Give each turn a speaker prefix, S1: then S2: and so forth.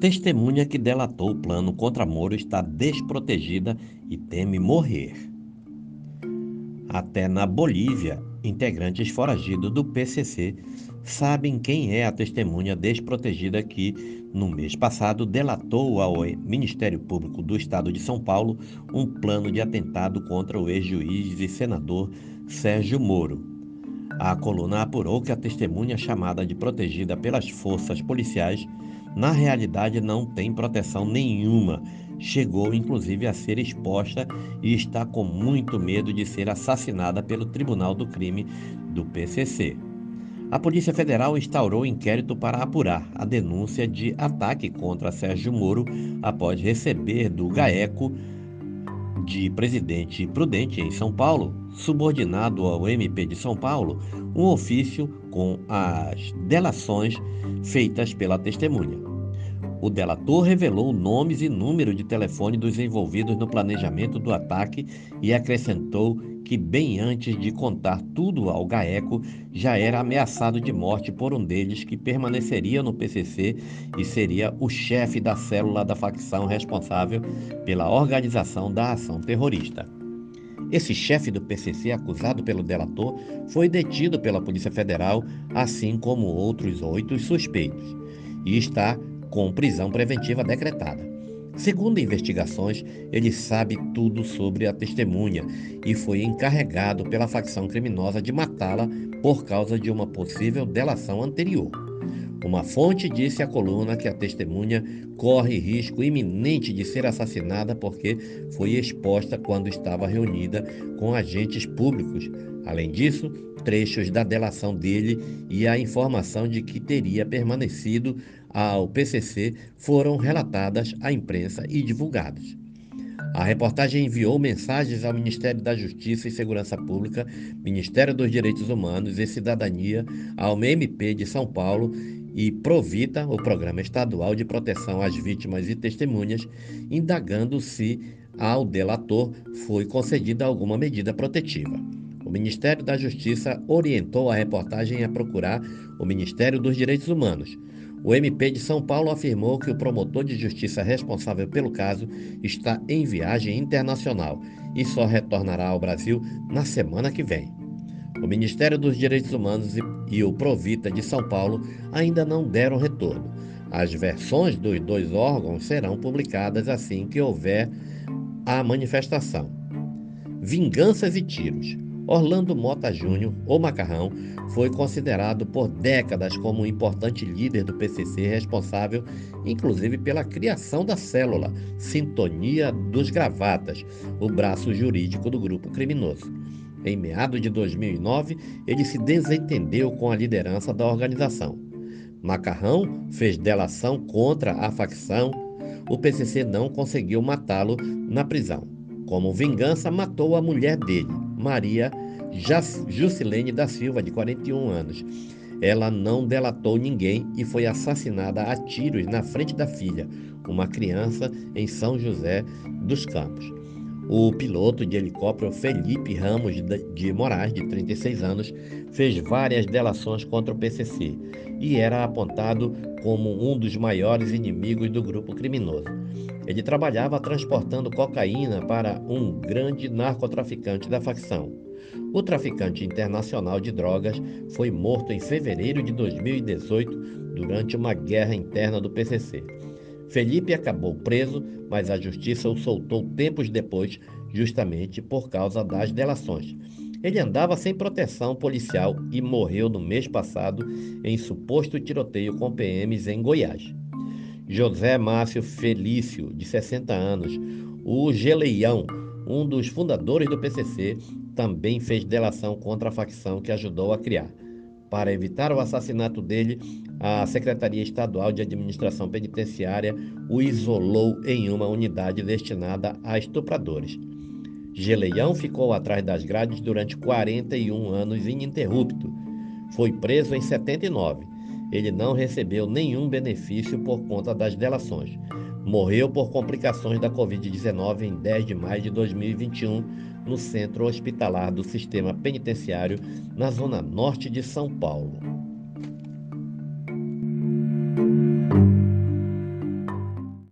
S1: Testemunha que delatou o plano contra Moro está desprotegida e teme morrer. Até na Bolívia, integrantes foragidos do PCC sabem quem é a testemunha desprotegida que, no mês passado, delatou ao Ministério Público do Estado de São Paulo um plano de atentado contra o ex-juiz e senador Sérgio Moro. A coluna apurou que a testemunha chamada de protegida pelas forças policiais, na realidade não tem proteção nenhuma. Chegou inclusive a ser exposta e está com muito medo de ser assassinada pelo Tribunal do Crime do PCC. A Polícia Federal instaurou inquérito para apurar a denúncia de ataque contra Sérgio Moro após receber do GAECO de Presidente Prudente em São Paulo, subordinado ao MP de São Paulo, um ofício com as delações feitas pela testemunha. O delator revelou nomes e número de telefone dos envolvidos no planejamento do ataque e acrescentou que, bem antes de contar tudo ao GAECO, já era ameaçado de morte por um deles que permaneceria no PCC e seria o chefe da célula da facção responsável pela organização da ação terrorista. Esse chefe do PCC, acusado pelo delator, foi detido pela Polícia Federal, assim como outros oito suspeitos, e está com prisão preventiva decretada. Segundo investigações, ele sabe tudo sobre a testemunha e foi encarregado pela facção criminosa de matá-la por causa de uma possível delação anterior. Uma fonte disse à coluna que a testemunha corre risco iminente de ser assassinada porque foi exposta quando estava reunida com agentes públicos. Além disso, trechos da delação dele e a informação de que teria permanecido ao PCC foram relatadas à imprensa e divulgadas. A reportagem enviou mensagens ao Ministério da Justiça e Segurança Pública, Ministério dos Direitos Humanos e Cidadania, ao MP de São Paulo e Provita, o Programa Estadual de Proteção às Vítimas e Testemunhas, indagando se ao delator foi concedida alguma medida protetiva. O Ministério da Justiça orientou a reportagem a procurar o Ministério dos Direitos Humanos. O MP de São Paulo afirmou que o promotor de justiça responsável pelo caso está em viagem internacional e só retornará ao Brasil na semana que vem. O Ministério dos Direitos Humanos e o Provita de São Paulo ainda não deram retorno. As versões dos dois órgãos serão publicadas assim que houver a manifestação. Vinganças e tiros. Orlando Mota Júnior, ou Macarrão, foi considerado por décadas como um importante líder do PCC, responsável inclusive pela criação da célula Sintonia dos Gravatas, o braço jurídico do grupo criminoso. Em meados de 2009, ele se desentendeu com a liderança da organização. Macarrão fez delação contra a facção. O PCC não conseguiu matá-lo na prisão. Como vingança, matou a mulher dele, Maria Jusilene da Silva, de 41 anos. Ela não delatou ninguém e foi assassinada a tiros na frente da filha, uma criança em São José dos Campos. O piloto de helicóptero Felipe Ramos de Moraes, de 36 anos, fez várias delações contra o PCC e era apontado como um dos maiores inimigos do grupo criminoso. Ele trabalhava transportando cocaína para um grande narcotraficante da facção. O traficante internacional de drogas foi morto em fevereiro de 2018 durante uma guerra interna do PCC. Felipe acabou preso, mas a justiça o soltou tempos depois, justamente por causa das delações. Ele andava sem proteção policial e morreu no mês passado em suposto tiroteio com PMs em Goiás. José Márcio Felício, de 60 anos, o Geleião, um dos fundadores do PCC, também fez delação contra a facção que ajudou a criar. Para evitar o assassinato dele, a Secretaria Estadual de Administração Penitenciária o isolou em uma unidade destinada a estupradores. Geleião ficou atrás das grades durante 41 anos ininterrupto. Foi preso em 79. Ele não recebeu nenhum benefício por conta das delações. Morreu por complicações da Covid-19 em 10 de maio de 2021 no centro hospitalar do sistema penitenciário na zona norte de São Paulo.